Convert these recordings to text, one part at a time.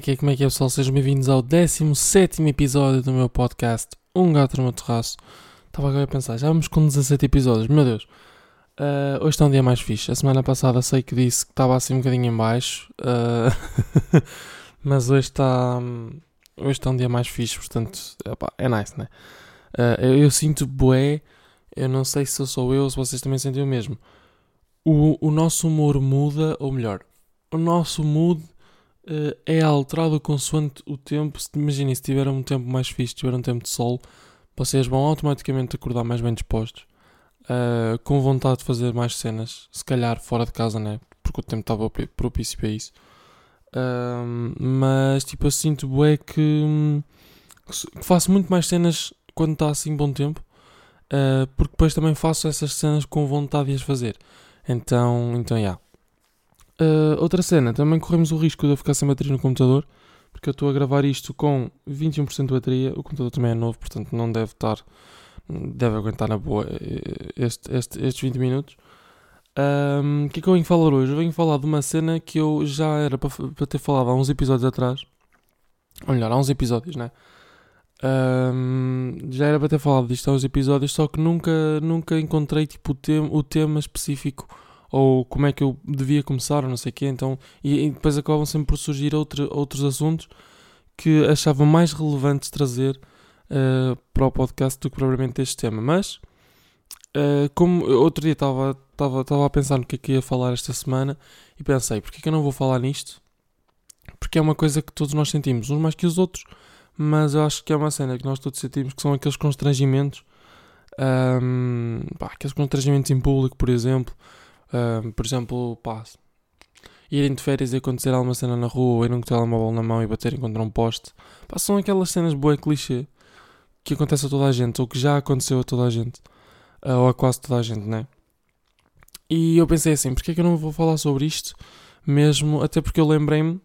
é que é, como é que é pessoal? Sejam bem-vindos ao 17 episódio do meu podcast Um Gato no meu terraço. Estava agora a pensar, já vamos com 17 episódios, meu Deus. Uh, hoje está um dia mais fixe. A semana passada sei que disse que estava assim um bocadinho em baixo, uh, mas hoje está, hoje está um dia mais fixe, portanto opa, é nice, né? Uh, eu, eu, sinto bué, eu não sei se sou eu ou se vocês também sentem o mesmo. O, o nosso humor muda, ou melhor, o nosso mood uh, é alterado consoante o tempo. Imaginem, se tiver um tempo mais fixe, tiver um tempo de sol, vocês vão automaticamente acordar mais bem dispostos, uh, com vontade de fazer mais cenas, se calhar fora de casa, né? Porque o tempo estava propício para isso. Uh, mas tipo, eu sinto bué que, que, faço muito mais cenas quando está assim bom tempo, uh, porque depois também faço essas cenas com vontade de as fazer. Então, então, já. Yeah. Uh, outra cena, também corremos o risco de eu ficar sem bateria no computador, porque eu estou a gravar isto com 21% de bateria, o computador também é novo, portanto não deve estar, deve aguentar na boa eh, este, este, estes 20 minutos. O um, que é que eu venho falar hoje? Eu venho falar de uma cena que eu já era para, ter falado há uns episódios atrás, ou melhor, há uns episódios, né? Um, já era para ter falado disto há uns episódios, só que nunca, nunca encontrei tipo, o, tema, o tema específico ou como é que eu devia começar, ou não sei o quê. Então, e, e, depois acabavam sempre por surgir outro, outros assuntos que achava mais relevantes trazer uh, para o podcast do que propriamente este tema. Mas, uh, como outro dia estava, estava, a pensar no que é que ia falar esta semana e pensei, porquê que eu não vou falar nisto? Porque é uma coisa que todos nós sentimos, uns mais que os outros, mas eu acho que é uma cena que nós todos sentimos, que são aqueles constrangimentos, um, pá, aqueles constrangimentos em público, por exemplo, por exemplo, pá, irem de férias e acontecer alguma cena na rua, irem com o telemóvel na mão e baterem contra um poste. Pá, são aquelas cenas boas clichê que acontece a toda a gente, ou que já aconteceu a toda a gente, uh, ou a quase toda a gente, né? E eu pensei assim, porque é que eu não vou falar sobre isto? Mesmo, até porque eu lembrei-me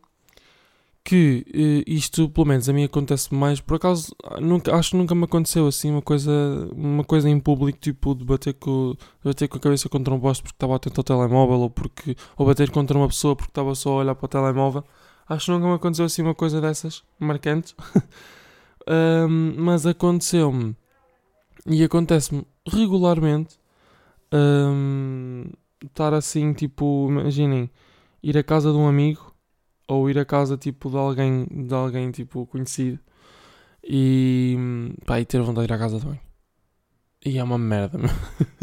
que uh, isto, pelo menos a mim acontece mais, por acaso, nunca, acho que nunca me aconteceu assim uma coisa, uma coisa em público, tipo de bater com, de bater com a cabeça contra um poste porque estava atento ao telemóvel ou, porque, ou bater contra uma pessoa porque estava só a olhar para o telemóvel. Acho que nunca me aconteceu assim uma coisa dessas, marcante. um, mas aconteceu-me e acontece-me regularmente um, estar assim, tipo, imaginem, ir à casa de um amigo ou ir a casa tipo de alguém, de alguém tipo conhecido e, pá, e ter vontade de ir à casa de. E é uma merda,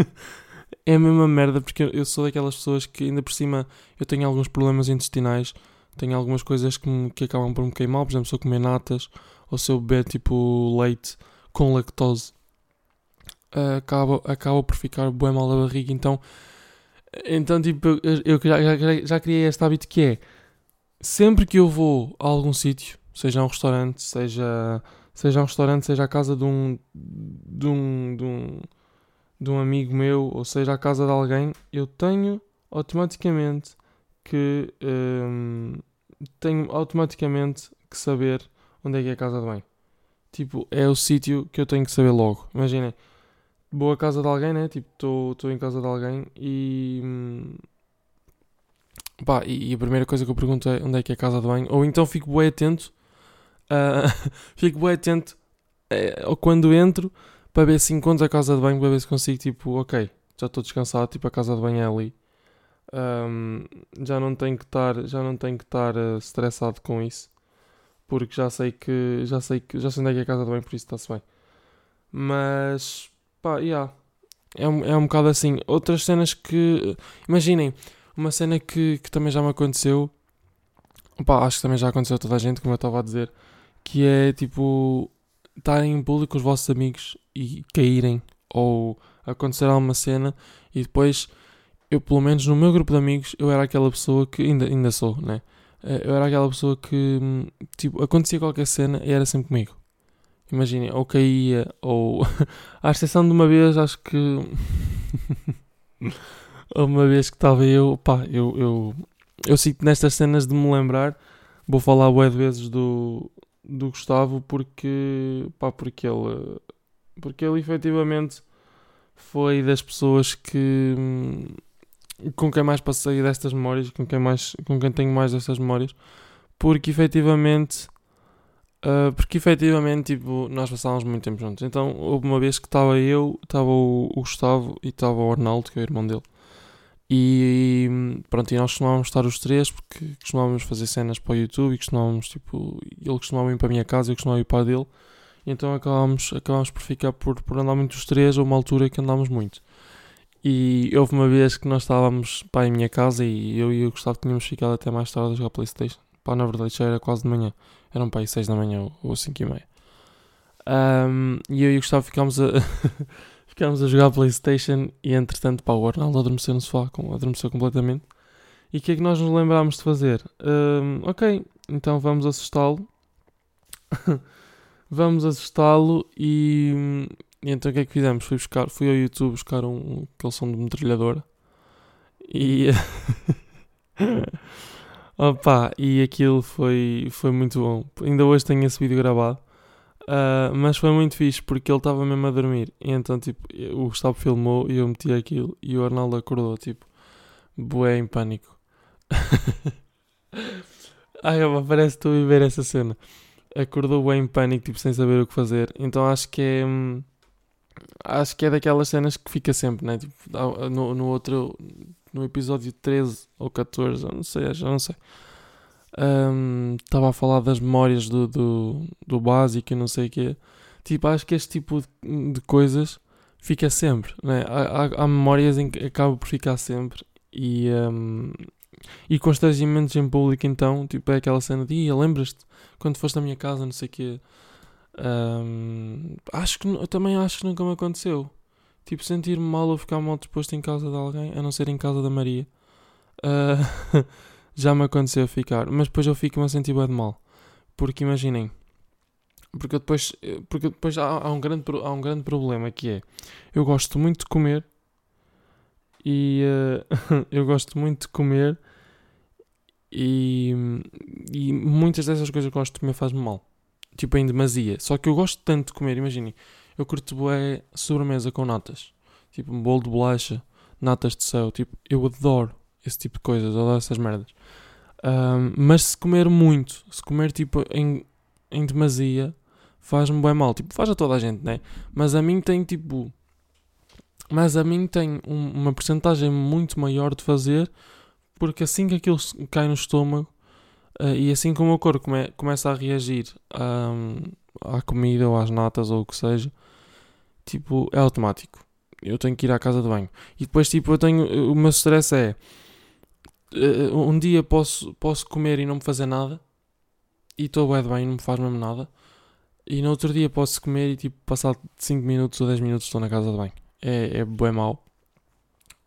é a mesma merda porque eu sou daquelas pessoas que ainda por cima eu tenho alguns problemas intestinais, tenho algumas coisas que, me, que acabam por me queimar, por exemplo, se eu comer natas ou se eu beber tipo leite com lactose, acaba, acaba por ficar bem mal da barriga, então então tipo, eu já, já, já criei este hábito que é sempre que eu vou a algum sítio, seja um restaurante, seja, seja um restaurante, seja a casa de um, de um, de um, de um amigo meu, ou seja a casa de alguém, eu tenho automaticamente que hum, tenho automaticamente que saber onde é que é a casa de banho. Tipo, é o sítio que eu tenho que saber logo. Imaginem, à casa de alguém, né? Tipo, estou em casa de alguém e hum, Pá, e, e, a primeira coisa que eu pergunto é onde é que é a casa de banho. Ou então fico bem atento. Uh, fico bem atento uh, quando entro para ver se encontro a casa de banho, para ver se consigo, tipo, ok, já estou descansado, tipo, a casa de banho é ali. Um, já não tenho que estar, já não tenho que estar uh, estressado com isso. Porque já sei que, já sei que, já sei onde é que é a casa de banho, por isso está-se bem. Mas, pá, yeah. É um, é um bocado assim. Outras cenas que, imaginem, uma cena que, que também já me aconteceu, opa, acho que também já aconteceu a toda a gente, como eu estava a dizer, que é tipo estarem em público com os vossos amigos e caírem ou acontecer alguma cena e depois eu pelo menos no meu grupo de amigos eu era aquela pessoa que ainda, ainda sou, né? Eh, eu era aquela pessoa que tipo acontecia qualquer cena e era sempre comigo. Imaginem, ou caía, ou à exceção de uma vez acho que uma vez que estava eu, pá, eu, eu, eu sinto nestas cenas de me lembrar, vou falar bué de vezes do, do Gustavo porque, pá, porque ele, porque ele efetivamente foi das pessoas que, com quem mais passei destas memórias, com quem, mais, com quem tenho mais destas memórias, porque efetivamente. Uh, porque efetivamente tipo, nós passávamos muito tempo juntos. Então houve uma vez que estava eu, estava o, o, Gustavo e estava o Arnaldo, que é o irmão dele. E pronto, e nós costumávamos estar os três porque costumávamos fazer cenas para o YouTube e costumávamos, tipo, ele costumava ir para a minha casa e eu costumava ir para a dele. E então acabámos, acabámos por ficar por, por andar muito os três, a uma altura que andámos muito. E houve uma vez que nós estávamos para em minha casa e eu e o Gustavo tínhamos ficado até mais tarde a jogar Playstation. Pá, na verdade já era quase de manhã. Eram para aí 6 da manhã ou 5 e meia. Um, e eu e o Gustavo ficámos a, ficámos a jogar Playstation e entretanto pá, o Arnaldo adormeceu no sofá, adormeceu completamente. E o que é que nós nos lembrámos de fazer? Um, ok, então vamos assustá-lo. vamos assustá-lo e, e, então o que é que fizemos? Fui, buscar, fui ao YouTube buscar um, aquele som de metralhadora e opa, e aquilo foi, foi muito bom. Ainda hoje tenho esse vídeo gravado. Uh, mas foi muito fixe porque ele estava mesmo a dormir. E então, tipo, o Gustavo filmou e eu meti aquilo. E o Arnaldo acordou, tipo, bué em pânico. Ai, parece que estou a viver essa cena acordou bem em pânico, tipo, sem saber o que fazer. Então acho que é. Hum, acho que é daquelas cenas que fica sempre, né? Tipo, no, no outro. No episódio 13 ou 14, eu não sei, já não sei. Estava um, a falar das memórias do, do, do básico e não sei o quê. Tipo, acho que este tipo de, de coisas fica sempre, né? Há, há, há, memórias em que acaba por ficar sempre e. Um, e constrangimentos em público, então, tipo, é aquela cena de, lembras-te quando foste à minha casa, não sei o quê. Um, acho que, eu também acho que nunca me aconteceu. Tipo, sentir-me mal ou ficar mal disposto em casa de alguém, a não ser em casa da Maria. Uh, já me aconteceu ficar, mas depois eu fico-me a sentir bem de mal. Porque imaginem, porque depois, porque depois há, há, um grande, há um grande problema que é, eu gosto muito de comer e uh, eu gosto muito de comer e, e muitas dessas coisas que gosto de comer faz-me mal. Tipo, em demasia. Só que eu gosto tanto de comer, imaginem. Eu curto bué sobremesa com natas. Tipo, um bolo de bolacha, natas de céu. Tipo, eu adoro esse tipo de coisas, adoro essas merdas. Um, mas se comer muito, se comer tipo em, em demasia, faz-me bem mal. Tipo, faz a toda a gente, né? Mas a mim tem tipo. Mas a mim tem um, uma porcentagem muito maior de fazer porque assim que aquilo cai no estômago uh, e assim como o corpo come, começa a reagir um, à comida ou às natas ou o que seja, tipo, é automático. Eu tenho que ir à casa de banho. E depois, tipo, eu tenho. O meu stress é. Uh, um dia posso, posso comer e não me fazer nada. E estou bem bem, não me faz mesmo nada. E no outro dia posso comer e, tipo, passar 5 minutos ou 10 minutos estou na casa de banho. É, é bem mau.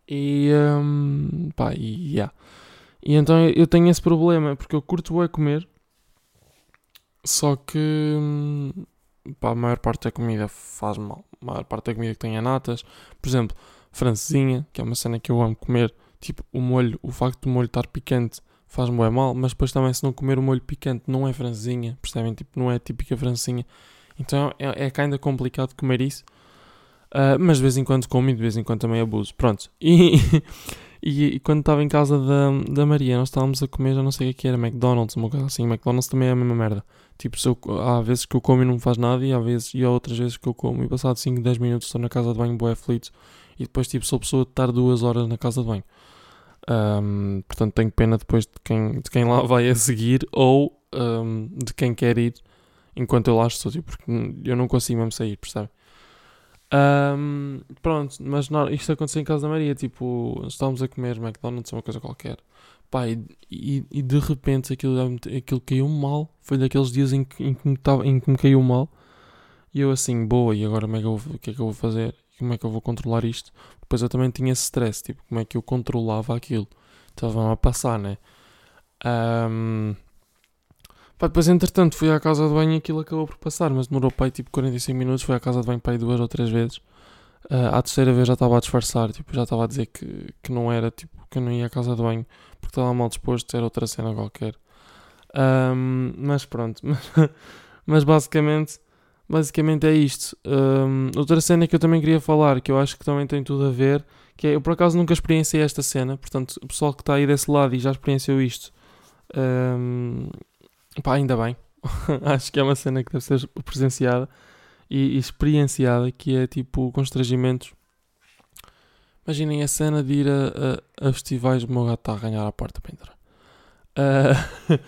E, um, pá, e, yeah. e então eu tenho esse problema, porque eu curto é comer, só que, hum, pá, a maior parte da comida faz mal. A maior parte da comida que tem é natas. Por exemplo, francesinha, que é uma cena que eu amo comer. Tipo, o molho, o facto do molho estar picante faz-me bem mal, mas depois também se não comer o molho picante não é francesinha, percebem? Tipo, não é típica francesinha. Então é, é ainda complicado comer isso. Uh, mas de vez em quando como e de vez em quando também abuso. Pronto. E, e, e, quando estava em casa da, da Maria, nós estávamos a comer, já não sei o que era, McDonald's, uma coisa assim. McDonald's também é a mesma merda. Tipo, eu, há vezes que eu como e não me faz nada, e há, vezes, e há outras vezes que eu como e passado 5, 10 minutos estou na casa de banho, boé aflito, e depois, tipo, sou pessoa de estar duas horas na casa de banho. Um, portanto, tenho pena depois de quem, de quem lá vai a seguir ou um, de quem quer ir enquanto eu lá estou, tipo, porque eu não consigo mesmo sair, percebe? Um, pronto, mas não, isto aconteceu em casa da Maria. Tipo, estávamos a comer McDonald's uma coisa qualquer. Pá, e, e, e de repente aquilo, aquilo caiu mal. Foi daqueles dias em que, em, que me tava, em que me caiu mal. E eu assim, boa, e agora como é que eu, o que é que eu vou fazer? Como é que eu vou controlar isto? Depois eu também tinha esse stress, tipo, como é que eu controlava aquilo? Estava a passar, né? Um, Pá, depois, entretanto, fui à casa de banho e aquilo acabou por passar, mas demorou pai tipo 45 minutos. Fui à casa de banho pai duas ou três vezes. Uh, à terceira vez já estava a disfarçar, tipo, já estava a dizer que, que não era, tipo, que eu não ia à casa de banho porque estava mal disposto, era outra cena qualquer. Um, mas pronto, mas basicamente, basicamente é isto. Um, outra cena que eu também queria falar, que eu acho que também tem tudo a ver, que é, eu por acaso nunca experienciei esta cena, portanto, o pessoal que está aí desse lado e já experienciou isto, um, pá, ainda bem. Acho que é uma cena que deve ser presenciada e, e experienciada, que é tipo constrangimentos. Imaginem a cena de ir a, a, a festivais, o meu gato está a ganhar a porta para entrar.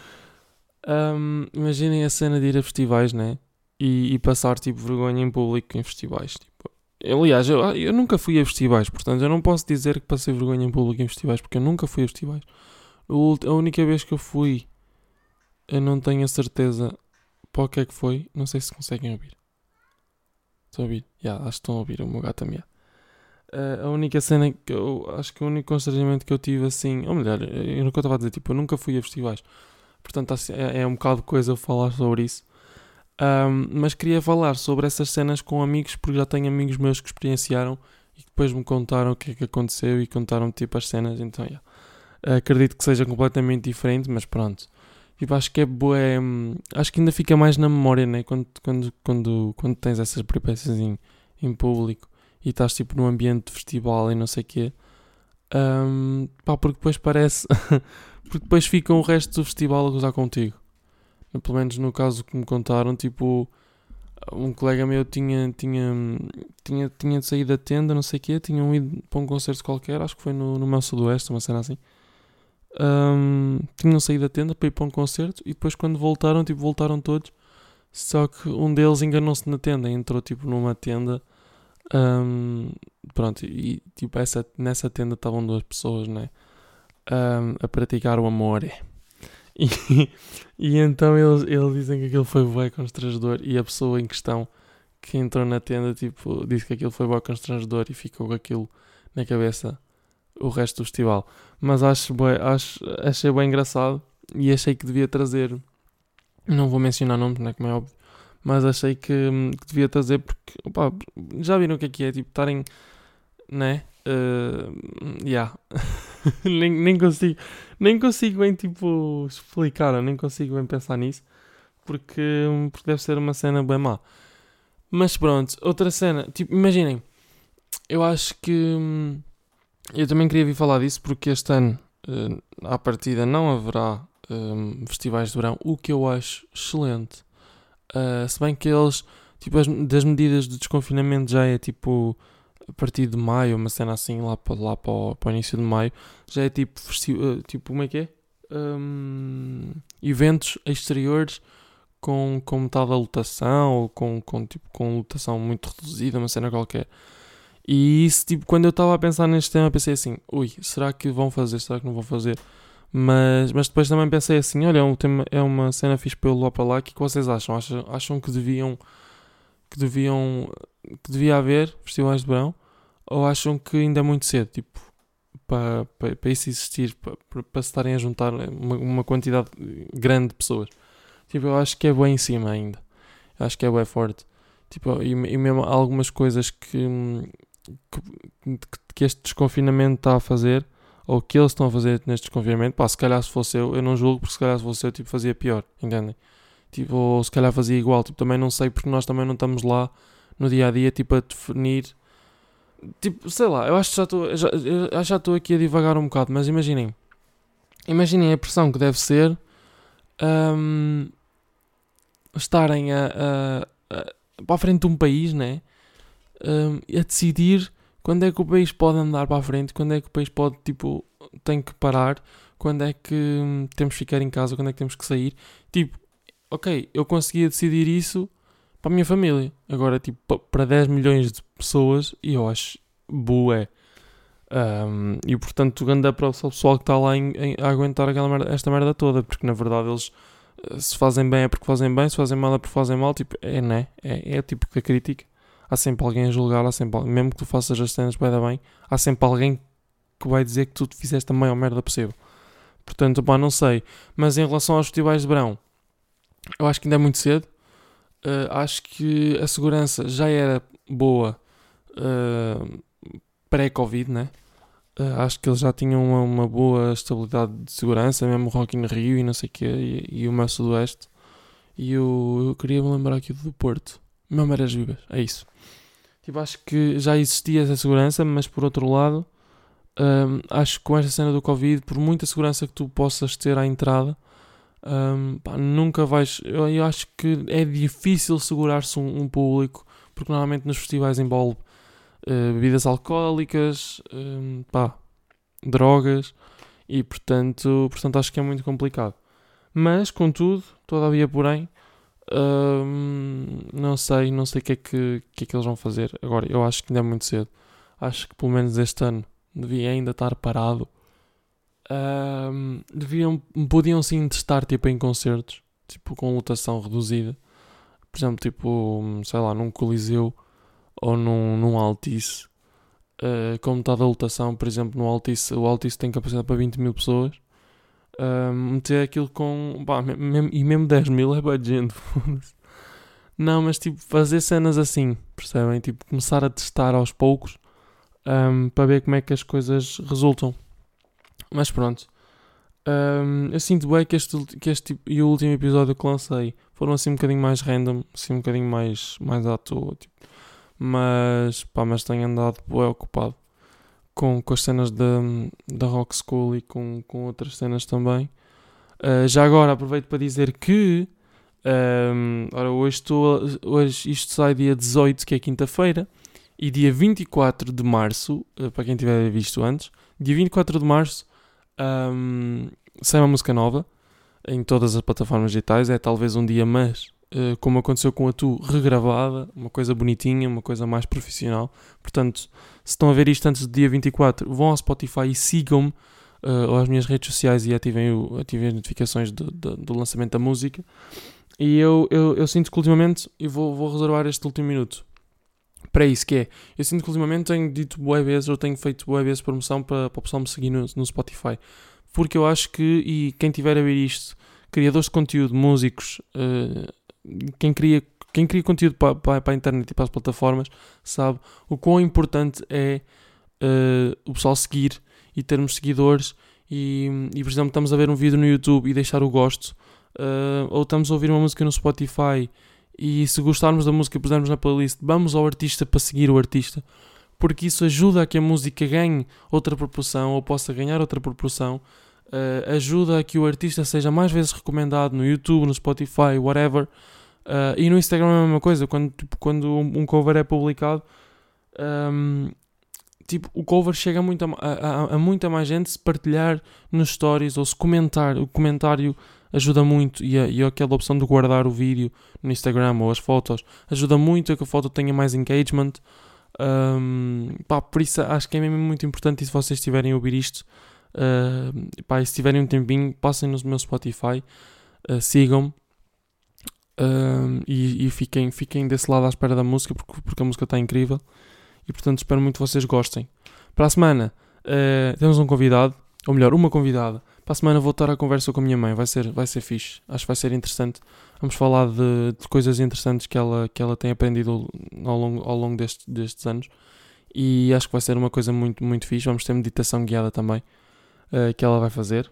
Uh, um, imaginem a cena de ir a festivais, né? E, e, passar tipo vergonha em público em festivais. Tipo, aliás, eu, eu nunca fui a festivais, portanto eu não posso dizer que passei vergonha em público em festivais, porque eu nunca fui a festivais. A única vez que eu fui, eu não tenho a certeza para o que é que foi. Não sei se conseguem ouvir. Estão a ouvir? Já, yeah, acho que estão a ouvir o meu gato também. Uh, a única cena que eu acho que o único constrangimento que eu tive assim, ou melhor, eu nunca estava a dizer, tipo, eu nunca fui a festivais, portanto assim, é, é um bocado de coisa eu falar sobre isso. Um, mas queria falar sobre essas cenas com amigos, porque já tenho amigos meus que experienciaram e depois me contaram o que é que aconteceu e contaram tipo as cenas, então yeah. acredito que seja completamente diferente, mas pronto. Tipo, acho que é boa. É, acho que ainda fica mais na memória, né? Quando, quando, quando, quando tens essas peripécias em, em público e estás tipo num ambiente de festival e não sei o quê. Um, pá, porque depois parece. porque depois fica o resto do festival a gozar contigo. Pelo menos no caso que me contaram, tipo. Um colega meu tinha, tinha, tinha, tinha saído da tenda, não sei o quê, tinham ido para um concerto qualquer, acho que foi no, no Mel Sudoeste, uma cena assim um, tinham saído da tenda para ir para um concerto e depois quando voltaram, tipo, voltaram todos. Só que um deles enganou-se na tenda, entrou tipo numa tenda. Um, pronto, e tipo, essa, nessa tenda estavam duas pessoas, né? Um, a praticar o amor. E, e então eles, eles dizem que aquilo foi bem constrangedor e a pessoa em questão que entrou na tenda, tipo, disse que aquilo foi bem constrangedor e ficou com aquilo na cabeça o resto do festival. Mas acho, bem, acho achei bem engraçado e achei que devia trazer. Não vou mencionar nomes, não é como é óbvio. Mas achei que, que devia trazer porque opa, já viram o que é que é? Tipo, estarem. Né? Uh, yeah. nem, nem consigo nem consigo bem tipo explicar, nem consigo bem pensar nisso porque, porque deve ser uma cena bem má. Mas pronto, outra cena, tipo, imaginem, eu acho que eu também queria vir falar disso porque este ano, uh, à partida, não haverá um, festivais de verão, o que eu acho excelente. Uh, se bem que eles, tipo, as, das medidas de desconfinamento já é tipo a partir de maio, uma cena assim, lá para, lá para, o, para o início de maio, já é tipo, uh, tipo como é que é? Um, eventos exteriores com, com metade da lotação ou com, com, tipo, com lotação muito reduzida, uma cena qualquer. E isso, tipo, quando eu estava a pensar neste tema, pensei assim: ui, será que vão fazer? Será que não vão fazer? Mas, mas depois também pensei assim: olha, é, um tema, é uma cena fixe pelo lá para lá. O é que vocês acham? acham? Acham que deviam. Que deviam. que devia haver festivais de verão? Ou acham que ainda é muito cedo? Tipo, para, para, para isso existir, para, para, se estarem a juntar uma, uma quantidade grande de pessoas? Tipo, eu acho que é bem em cima ainda. Eu acho que é bem forte. Tipo, e, e mesmo algumas coisas que que, que este desconfinamento está a fazer, ou que eles estão a fazer neste desconfinamento, pá, se calhar se fosse eu, eu não julgo, porque se calhar se fosse eu, tipo, fazia pior, entendem? Tipo, ou se calhar fazia igual, tipo, também não sei, porque nós também não estamos lá no dia a dia, tipo, a definir. Tipo, sei lá, eu acho que já estou já, já estou aqui a divagar um bocado, mas imaginem. Imaginem a pressão que deve ser um, estarem a, a, a, para a frente de um país, né? um, a decidir quando é que o país pode andar para a frente, quando é que o país pode, tipo, tem que parar, quando é que hum, temos que ficar em casa, quando é que temos que sair. Tipo, ok, eu conseguia decidir isso para a minha família. Agora, tipo, para 10 milhões de pessoas, e eu acho bué. Um, e portanto, anda para o pessoal que está lá em, em, a aguentar aquela merda, esta merda toda, porque na verdade eles eh, se fazem bem é porque fazem bem, se fazem mal é porque fazem mal, tipo, é né? É, é tipo que a crítica há sempre alguém a julgar, há sempre, mesmo que tu faças as cenas bem, bem, há sempre alguém que vai dizer que tu fizeste a maior merda possível. Portanto, pá, não sei. Mas em relação aos festivais de verão, eu acho que ainda é muito cedo. Uh, acho que a segurança já era boa uh, pré-Covid, né? Uh, acho que eles já tinham uma, uma, boa estabilidade de segurança, mesmo o Rock in Rio e não sei o quê, e, e o Meu Sudoeste. E eu, eu queria me lembrar aqui do Porto. Mameiras Vivas, é isso. Tipo, acho que já existia essa segurança, mas por outro lado, hum, acho que com esta cena do Covid, por muita segurança que tu possas ter à entrada, Um, pá, nunca vais. Eu, eu, acho que é difícil segurar-se um, um, público, porque normalmente nos festivais envolve uh, bebidas alcoólicas, um, pá, drogas, e portanto, portanto acho que é muito complicado. Mas, contudo, todavia, porém, não sei, não sei o que, é que, que, é que eles vão fazer. Agora, eu acho que ainda é muito cedo. Acho que pelo menos este ano devia ainda estar parado. Um, deviam, podiam sim testar tipo em concertos, tipo com lotação reduzida. Por exemplo, tipo, sei lá, num Coliseu ou num, num Altice. Uh, com metade da lotação, por exemplo, no Altice, o Altice tem capacidade para 20 mil pessoas. Uh, meter aquilo com. Pá, e mesmo 10 mil é bem gente. Não, mas tipo, fazer cenas assim, percebem? Tipo, começar a testar aos poucos um, para ver como é que as coisas resultam. Mas pronto. Um, eu sinto bem que este, que este tipo, e o último episódio que lancei foram assim um bocadinho mais random, assim um bocadinho mais, mais à toa. Tipo. Mas, pá, mas tenho andado bem ocupado com, com as cenas da, da Rock School e com, com outras cenas também. Uh, já agora aproveito para dizer que um, ora, hoje, estou, hoje isto sai dia 18, que é quinta-feira, e dia 24 de março, uh, para quem tiver visto antes, dia 24 de março um, sai uma música nova em todas as plataformas digitais. É talvez um dia, mas uh, como aconteceu com a Tu, regravada, uma coisa bonitinha, uma coisa mais profissional. Portanto, se estão a ver isto antes do dia 24, vão ao Spotify e sigam-me uh, ou às minhas redes sociais e ativem, o, ativem as notificações do, do, do, lançamento da música. E eu, eu, eu sinto que ultimamente, e vou, vou reservar este último minuto para isso, que é, eu sinto que ultimamente tenho dito boas vezes, ou tenho feito boas vezes promoção para, para o pessoal me seguir no, no Spotify. Porque eu acho que, e quem tiver a ver isto, criadores de conteúdo, músicos, uh, quem cria quem cria conteúdo para, para, para, a internet e para as plataformas sabe o quão importante é uh, o pessoal seguir e termos seguidores e, e, por exemplo, estamos a ver um vídeo no YouTube e deixar o gosto uh, ou estamos a ouvir uma música no Spotify e se gostarmos da música e pusermos na playlist, vamos ao artista para seguir o artista porque isso ajuda a que a música ganhe outra proporção ou possa ganhar outra proporção uh, ajuda a que o artista seja mais vezes recomendado no YouTube, no Spotify, whatever Uh, e no Instagram é a mesma coisa, quando, tipo, quando um cover é publicado, um, tipo, o cover chega a, a, a, muita mais gente se partilhar nos stories ou se comentar. O comentário ajuda muito e, a, e aquela opção de guardar o vídeo no Instagram ou as fotos ajuda muito a que a foto tenha mais engagement. Um, pá, por isso acho que é mesmo muito importante e se vocês estiverem a ouvir isto, uh, pá, se tiverem um tempinho, passem no meu Spotify, uh, sigam-me um, e, e, fiquem, fiquem desse lado à espera da música porque, porque a música está incrível e portanto espero muito que vocês gostem. Para a semana uh, temos um convidado, ou melhor, uma convidada. Para a semana vou estar a conversa com a minha mãe, vai ser, vai ser fixe, acho que vai ser interessante. Vamos falar de, de coisas interessantes que ela, que ela tem aprendido ao longo, ao longo deste, destes anos e acho que vai ser uma coisa muito, muito fixe. Vamos ter meditação guiada também uh, que ela vai fazer.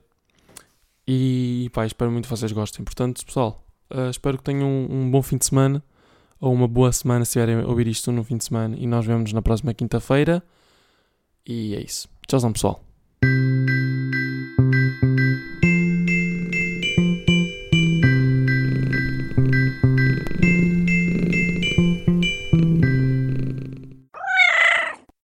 E pá, espero muito que vocês gostem. Portanto, pessoal, Uh, espero que tenham um, um, bom fim de semana ou uma boa semana se vierem ouvir isto no fim de semana. E nós vemos na próxima quinta-feira. E é isso. Tchauzão, pessoal.